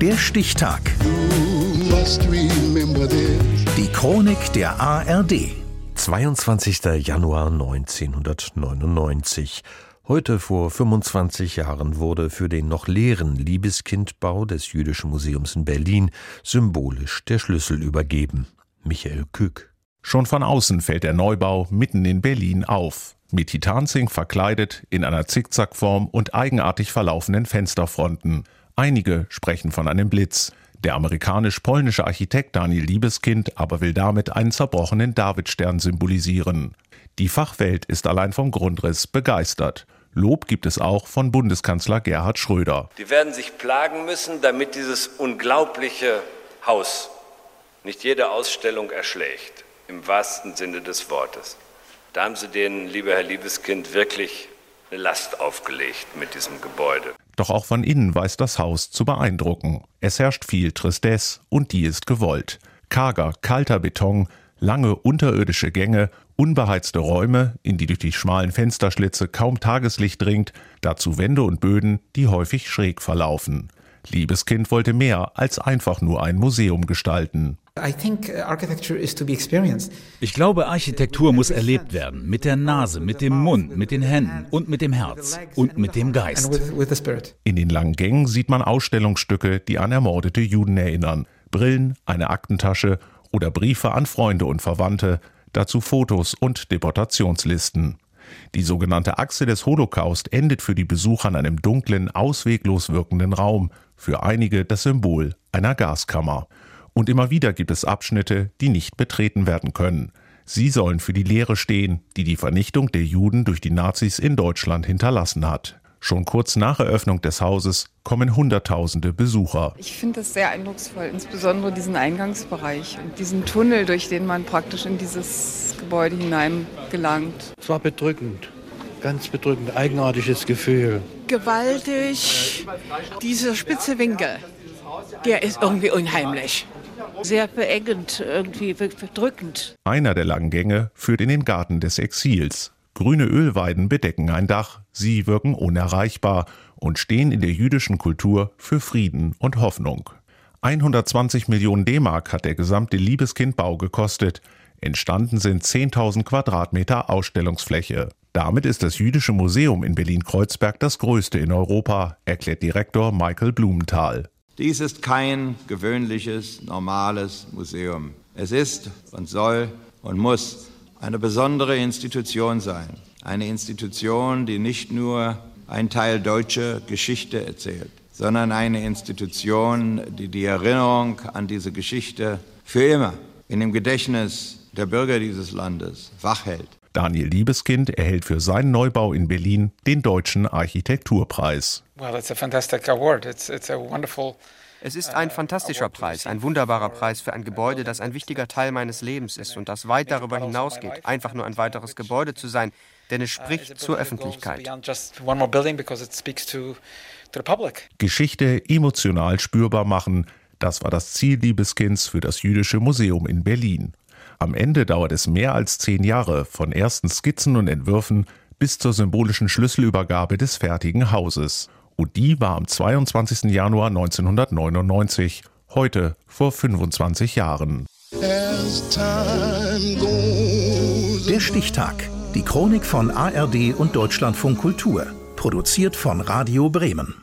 Der Stichtag. Die Chronik der ARD. 22. Januar 1999. Heute vor 25 Jahren wurde für den noch leeren Liebeskindbau des Jüdischen Museums in Berlin symbolisch der Schlüssel übergeben. Michael Kück. Schon von außen fällt der Neubau mitten in Berlin auf. Mit Titanzink verkleidet, in einer Zickzackform und eigenartig verlaufenden Fensterfronten. Einige sprechen von einem Blitz. Der amerikanisch-polnische Architekt Daniel Liebeskind aber will damit einen zerbrochenen Davidstern symbolisieren. Die Fachwelt ist allein vom Grundriss begeistert. Lob gibt es auch von Bundeskanzler Gerhard Schröder. Die werden sich plagen müssen, damit dieses unglaubliche Haus nicht jede Ausstellung erschlägt, im wahrsten Sinne des Wortes. Da haben Sie denen, lieber Herr Liebeskind, wirklich eine Last aufgelegt mit diesem Gebäude. Doch auch von innen weiß das Haus zu beeindrucken. Es herrscht viel Tristesse und die ist gewollt. Karger, kalter Beton, lange unterirdische Gänge, unbeheizte Räume, in die durch die schmalen Fensterschlitze kaum Tageslicht dringt, dazu Wände und Böden, die häufig schräg verlaufen. Liebeskind wollte mehr als einfach nur ein Museum gestalten. Uh, ich glaube, Architektur muss erlebt werden. Mit der Nase, mit dem Mund, mit den Händen und mit dem Herz und mit dem Geist. In den langen Gängen sieht man Ausstellungsstücke, die an ermordete Juden erinnern. Brillen, eine Aktentasche oder Briefe an Freunde und Verwandte, dazu Fotos und Deportationslisten. Die sogenannte Achse des Holocaust endet für die Besucher an einem dunklen, ausweglos wirkenden Raum, für einige das Symbol einer Gaskammer. Und immer wieder gibt es Abschnitte, die nicht betreten werden können. Sie sollen für die Lehre stehen, die die Vernichtung der Juden durch die Nazis in Deutschland hinterlassen hat. Schon kurz nach Eröffnung des Hauses kommen Hunderttausende Besucher. Ich finde das sehr eindrucksvoll, insbesondere diesen Eingangsbereich und diesen Tunnel, durch den man praktisch in dieses Gebäude hinein gelangt. Es war bedrückend, ganz bedrückend, eigenartiges Gefühl. Gewaltig, dieser spitze Winkel, der ist irgendwie unheimlich sehr beengend, irgendwie bedrückend. Einer der langen Gänge führt in den Garten des Exils. Grüne Ölweiden bedecken ein Dach, sie wirken unerreichbar und stehen in der jüdischen Kultur für Frieden und Hoffnung. 120 Millionen D-Mark hat der gesamte Liebeskindbau gekostet. Entstanden sind 10.000 Quadratmeter Ausstellungsfläche. Damit ist das Jüdische Museum in Berlin-Kreuzberg das größte in Europa, erklärt Direktor Michael Blumenthal. Dies ist kein gewöhnliches, normales Museum. Es ist und soll und muss eine besondere Institution sein. Eine Institution, die nicht nur ein Teil deutscher Geschichte erzählt, sondern eine Institution, die die Erinnerung an diese Geschichte für immer in dem Gedächtnis der Bürger dieses Landes wachhält. Daniel Liebeskind erhält für seinen Neubau in Berlin den Deutschen Architekturpreis. Es ist ein fantastischer Preis, ein wunderbarer Preis für ein Gebäude, das ein wichtiger Teil meines Lebens ist und das weit darüber hinausgeht, einfach nur ein weiteres Gebäude zu sein, denn es spricht zur Öffentlichkeit. Geschichte emotional spürbar machen, das war das Ziel Liebeskinds für das Jüdische Museum in Berlin. Am Ende dauert es mehr als zehn Jahre von ersten Skizzen und Entwürfen bis zur symbolischen Schlüsselübergabe des fertigen Hauses. Und die war am 22. Januar 1999, heute vor 25 Jahren. Der Stichtag. Die Chronik von ARD und Deutschlandfunk Kultur. Produziert von Radio Bremen.